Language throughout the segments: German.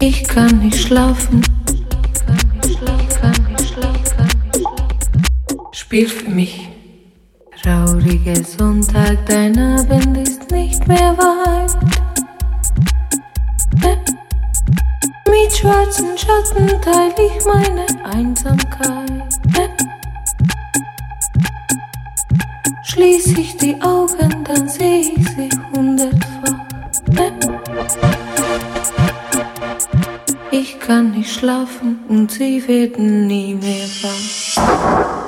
Ich kann nicht schlafen. Spiel für mich. Trauriger Sonntag, dein Abend ist nicht mehr weit. Mit schwarzen Schatten teile ich meine Einsamkeit. Schließ ich die Augen, dann sehe ich sie kann nicht schlafen und sie werden nie mehr wach.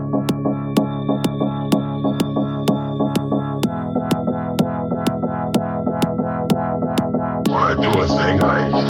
was very high.